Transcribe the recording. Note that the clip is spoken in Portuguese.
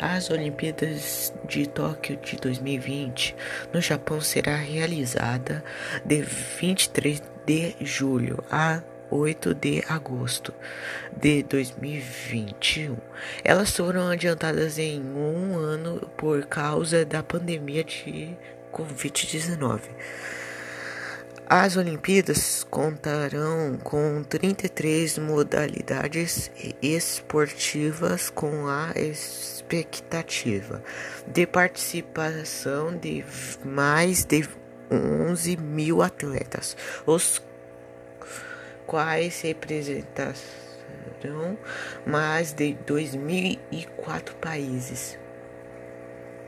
As Olimpíadas de Tóquio de 2020 no Japão será realizada de 23 de julho a 8 de agosto de 2021. Elas foram adiantadas em um ano por causa da pandemia de Covid-19. As Olimpíadas contarão com 33 modalidades esportivas, com a expectativa de participação de mais de 11 mil atletas, os quais representarão mais de 2.004 países.